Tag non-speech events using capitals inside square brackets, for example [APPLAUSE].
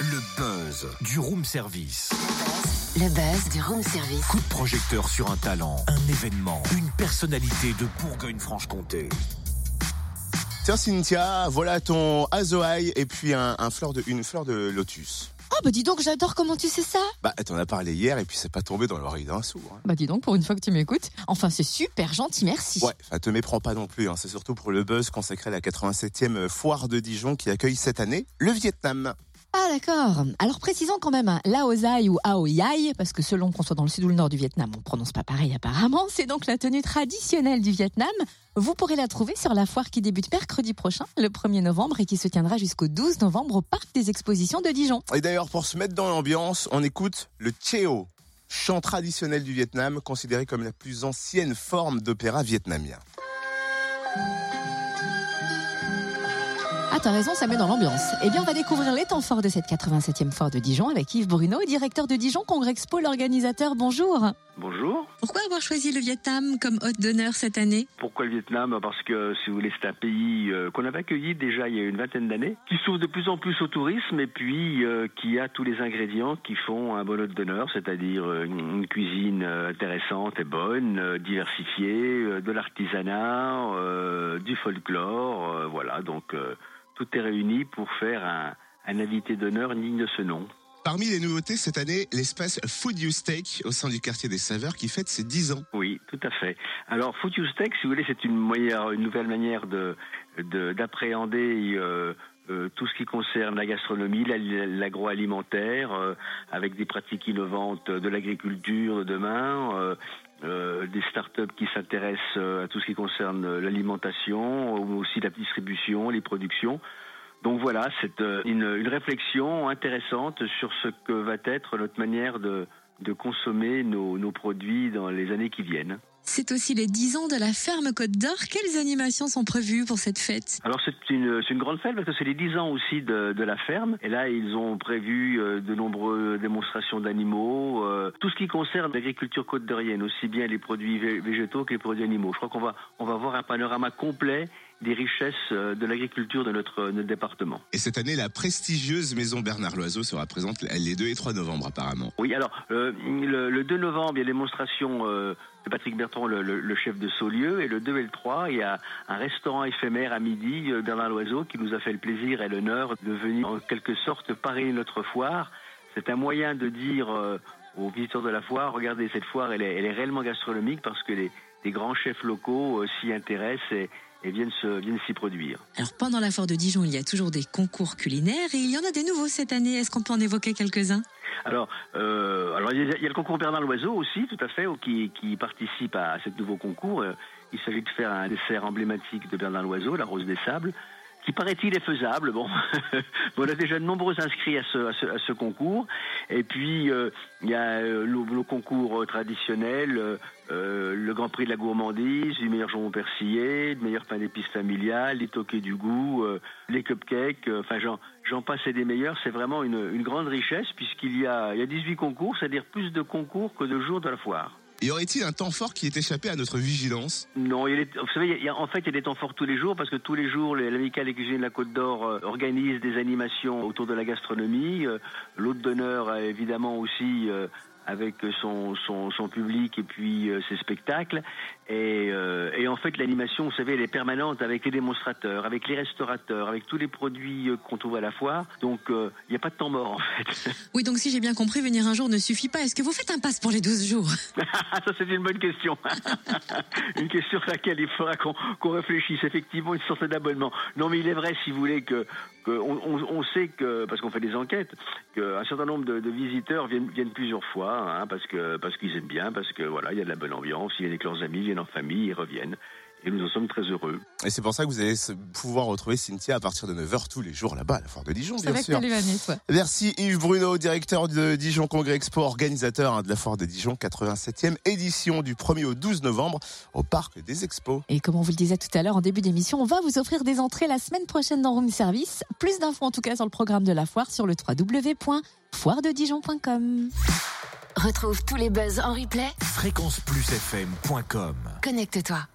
Le buzz du room service. Le buzz du room service. Coup de projecteur sur un talent, un événement, une personnalité de Bourgogne-Franche-Comté. Tiens Cynthia, voilà ton azoaï et puis un, un fleur de, une fleur de lotus. Oh bah dis donc, j'adore comment tu sais ça. Bah t'en as parlé hier et puis c'est pas tombé dans l'oreille d'un sourd. hein. Bah dis donc, pour une fois que tu m'écoutes. Enfin, c'est super gentil, merci. Ouais, enfin te méprends pas non plus, hein. c'est surtout pour le buzz consacré à la 87e foire de Dijon qui accueille cette année le Vietnam. Ah d'accord. Alors précisons quand même, hein, Laosai ou Aoyai, parce que selon qu'on soit dans le sud ou le nord du Vietnam, on prononce pas pareil apparemment, c'est donc la tenue traditionnelle du Vietnam. Vous pourrez la trouver sur la foire qui débute mercredi prochain, le 1er novembre, et qui se tiendra jusqu'au 12 novembre au parc des expositions de Dijon. Et d'ailleurs pour se mettre dans l'ambiance, on écoute le Cheo, chant traditionnel du Vietnam considéré comme la plus ancienne forme d'opéra vietnamien. Ah, t'as raison, ça met dans l'ambiance. Eh bien, on va découvrir les temps forts de cette 87e foire de Dijon avec Yves Bruno, directeur de Dijon Congrexpo, l'organisateur. Bonjour. Bonjour. Pourquoi avoir choisi le Vietnam comme hôte d'honneur cette année? Pourquoi le Vietnam? Parce que, si vous voulez, c'est un pays euh, qu'on avait accueilli déjà il y a une vingtaine d'années, qui s'ouvre de plus en plus au tourisme et puis euh, qui a tous les ingrédients qui font un bon hôte d'honneur, c'est-à-dire euh, une, cuisine intéressante et bonne, diversifiée, de l'artisanat, euh, du folklore, euh, voilà. Donc euh, tout est réuni pour faire un, un invité d'honneur digne de ce nom. Parmi les nouveautés cette année, l'espace Food You Steak au sein du quartier des Saveurs qui fête ses 10 ans. Oui, tout à fait. Alors, Food You Steak, si vous voulez, c'est une, une nouvelle manière de de- d'appréhender euh, euh, tout ce qui concerne la gastronomie, la- l'agroalimentaire, euh, avec des pratiques innovantes de l'agriculture de demain, euh, des startups qui s'intéressent euh, à tout ce qui concerne euh, l'alimentation, ou aussi la distribution, les productions. Donc voilà, c'est une réflexion intéressante sur ce que va être notre manière de, de consommer nos, nos produits dans les années qui viennent. C'est aussi les 10 ans de la ferme Côte d'Or. Quelles animations sont prévues pour cette fête? Alors c'est une, grande fête parce que c'est les 10 ans aussi de, de la ferme. Et là, ils ont prévu euh, de nombreuses démonstrations d'animaux, euh, tout ce qui concerne l'agriculture côte d'Orienne, aussi bien les produits vé- végétaux que les produits animaux. Je crois qu'on va, on va voir un panorama complet des richesses euh, de l'agriculture de notre, notre département. Et cette année, la prestigieuse maison Bernard Loiseau sera présente les 2 et 3 novembre apparemment. Oui, alors euh, le, le 2 novembre, il y a démonstration euh, de Patrick Bertrand, le, le- le chef de Saulieu, et le 2 et le 3, il y a un restaurant éphémère à midi, euh, Bernard Loiseau, qui nous a fait le plaisir et l'honneur de venir en quelque sorte parrainer notre foire. C'est un moyen de dire aux visiteurs de la foire, regardez, cette foire, elle est, elle est réellement gastronomique parce que les, les grands chefs locaux s'y intéressent et, et viennent se- viennent s'y produire. Alors pendant la foire de Dijon, il y a toujours des concours culinaires et il y en a des nouveaux cette année. Est-ce qu'on peut en évoquer quelques-uns? Alors, euh, alors il y, a, il y a le concours Bernard Loiseau aussi, tout à fait, qui, qui participe à, ce nouveau concours. Euh, Il s'agit de faire un dessert emblématique de Bernard Loiseau, la rose des sables, qui paraît-il est faisable. [LAUGHS] Bon, on a déjà de nombreux inscrits à ce, concours. Et puis euh, il y a euh, le, concours euh, traditionnel, le Grand Prix de la gourmandise, du meilleur jambon persillé, le meilleur pain d'épices familial, les toqués du goût, les cupcakes. Enfin, j'en j'en passe et des meilleurs. C'est vraiment une, une grande richesse puisqu'il y a, il y a 18 concours, c'est-à-dire plus de concours que de jours de la foire. Y aurait-il un temps fort qui est échappé à notre vigilance? Non, il est, vous savez, en fait, il y a des temps forts tous les jours parce que tous les jours, l'Amicale des cuisines de la Côte d'Or euh, organise des animations autour de la gastronomie. Euh, L'hôte d'honneur, évidemment, aussi euh, avec son, son, son public et puis euh, ses spectacles. Et, euh, et en fait, l'animation, vous savez, elle est permanente avec les démonstrateurs, avec les restaurateurs, avec tous les produits euh, qu'on trouve à la foire. Donc, euh, il n'y a pas de temps mort, en fait. [LAUGHS] Oui, donc si j'ai bien compris, venir un jour ne suffit pas. Est-ce que vous faites un pass pour les 12 jours? [LAUGHS] Ça, c'est une bonne question. [LAUGHS] une question à laquelle il faudra qu'on qu'on réfléchisse. Effectivement, une sorte d'abonnement. Non, mais il est vrai, si vous voulez, que, on, sait que, parce qu'on fait des enquêtes, qu'un certain nombre de, de visiteurs viennent, viennent plusieurs fois, hein, parce que parce qu'ils aiment bien, parce que voilà, il y a de la bonne ambiance, ils viennent avec leurs amis, ils viennent en famille, ils reviennent. Et nous en sommes très heureux. Et c'est pour ça que vous allez pouvoir retrouver Cynthia à partir de 9h tous les jours là-bas à la foire de Dijon, bien Avec sûr. Ouais. Merci Yves Bruno, directeur de Dijon Congrès Expo, organisateur hein, de la foire de Dijon, 87e édition du 1er au 12 novembre au parc des Expos. Et comme on vous le disait tout à l'heure en début d'émission, on va vous offrir des entrées la semaine prochaine dans Room Service. Plus d'infos en tout cas sur le programme de la foire sur le www.foirededijon.com. Retrouve tous les buzz en replay. Fréquenceplusfm.com Connecte-toi.